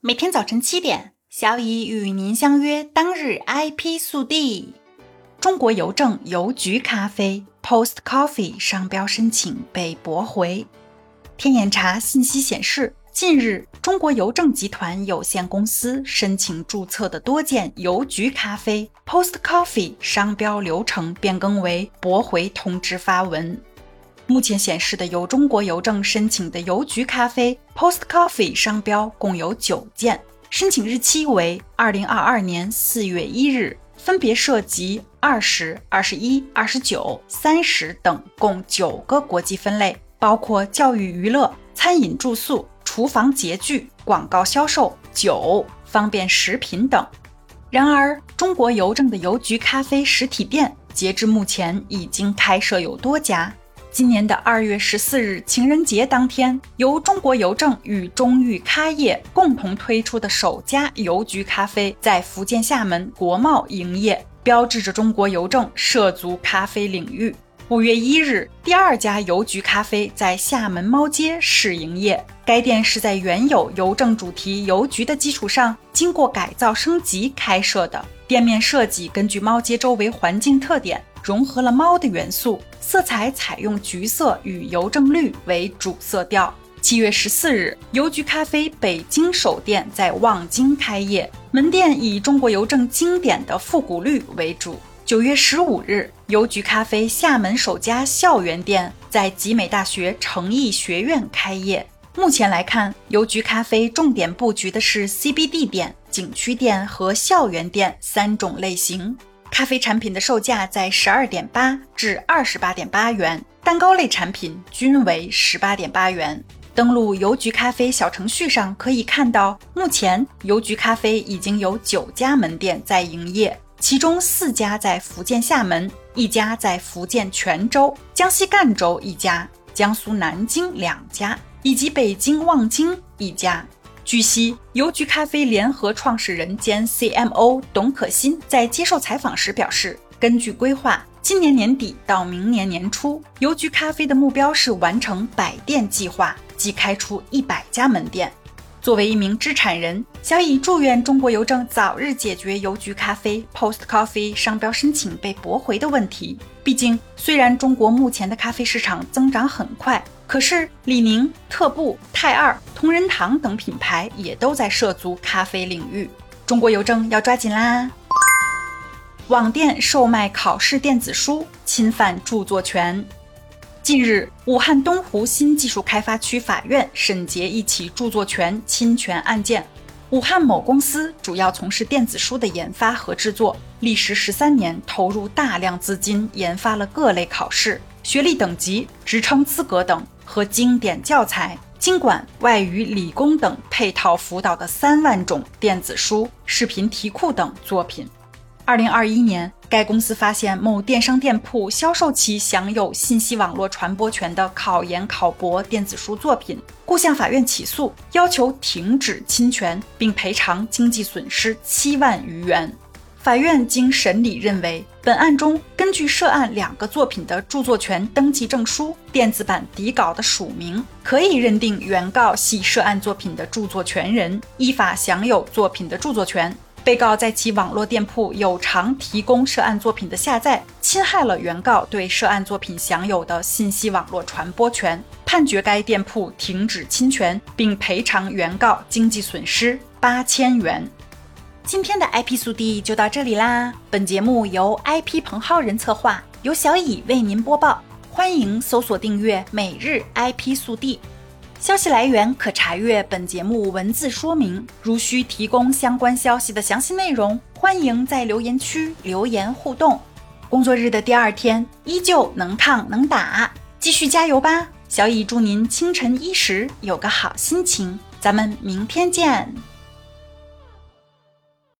每天早晨七点，小乙与您相约。当日 IP 速递：中国邮政邮局咖啡 Post Coffee 商标申请被驳回。天眼查信息显示，近日中国邮政集团有限公司申请注册的多件邮局咖啡 Post Coffee 商标流程变更为驳回通知发文。目前显示的由中国邮政申请的邮局咖啡 Post Coffee 商标共有九件，申请日期为二零二二年四月一日，分别涉及二十二、十一、二十九、三十等共九个国际分类，包括教育娱乐、餐饮住宿、厨房洁具、广告销售、酒、方便食品等。然而，中国邮政的邮局咖啡实体店截至目前已经开设有多家。今年的二月十四日情人节当天，由中国邮政与中裕咖业共同推出的首家邮局咖啡在福建厦门国贸营业，标志着中国邮政涉足咖啡领域。五月一日，第二家邮局咖啡在厦门猫街试营业，该店是在原有邮政主题邮局的基础上，经过改造升级开设的。店面设计根据猫街周围环境特点。融合了猫的元素，色彩采用橘色与邮政绿为主色调。七月十四日，邮局咖啡北京首店在望京开业，门店以中国邮政经典的复古绿为主。九月十五日，邮局咖啡厦门首家校园店在集美大学诚毅学院开业。目前来看，邮局咖啡重点布局的是 CBD 店、景区店和校园店三种类型。咖啡产品的售价在十二点八至二十八点八元，蛋糕类产品均为十八点八元。登录邮局咖啡小程序上可以看到，目前邮局咖啡已经有九家门店在营业，其中四家在福建厦门，一家在福建泉州、江西赣州一家，江苏南京两家，以及北京望京一家。据悉，邮局咖啡联合创始人兼 CMO 董可欣在接受采访时表示，根据规划，今年年底到明年年初，邮局咖啡的目标是完成百店计划，即开出一百家门店。作为一名知产人，小乙祝愿中国邮政早日解决邮局咖啡 Post Coffee 商标申请被驳回的问题。毕竟，虽然中国目前的咖啡市场增长很快。可是，李宁、特步、泰二、同仁堂等品牌也都在涉足咖啡领域，中国邮政要抓紧啦！网店售卖考试电子书侵犯著作权。近日，武汉东湖新技术开发区法院审结一起著作权侵权案件。武汉某公司主要从事电子书的研发和制作，历时十三年，投入大量资金研发了各类考试、学历等级、职称资格等。和经典教材、经管、外语、理工等配套辅导的三万种电子书、视频题库等作品。二零二一年，该公司发现某电商店铺销售其享有信息网络传播权的考研考博电子书作品，故向法院起诉，要求停止侵权并赔偿经济损失七万余元。法院经审理认为，本案中根据涉案两个作品的著作权登记证书、电子版底稿的署名，可以认定原告系涉案作品的著作权人，依法享有作品的著作权。被告在其网络店铺有偿提供涉案作品的下载，侵害了原告对涉案作品享有的信息网络传播权，判决该店铺停止侵权，并赔偿原告经济损失八千元。今天的 IP 速递就到这里啦！本节目由 IP 彭浩人策划，由小乙为您播报。欢迎搜索订阅每日 IP 速递。消息来源可查阅本节目文字说明。如需提供相关消息的详细内容，欢迎在留言区留言互动。工作日的第二天，依旧能烫能打，继续加油吧！小乙祝您清晨一时有个好心情。咱们明天见。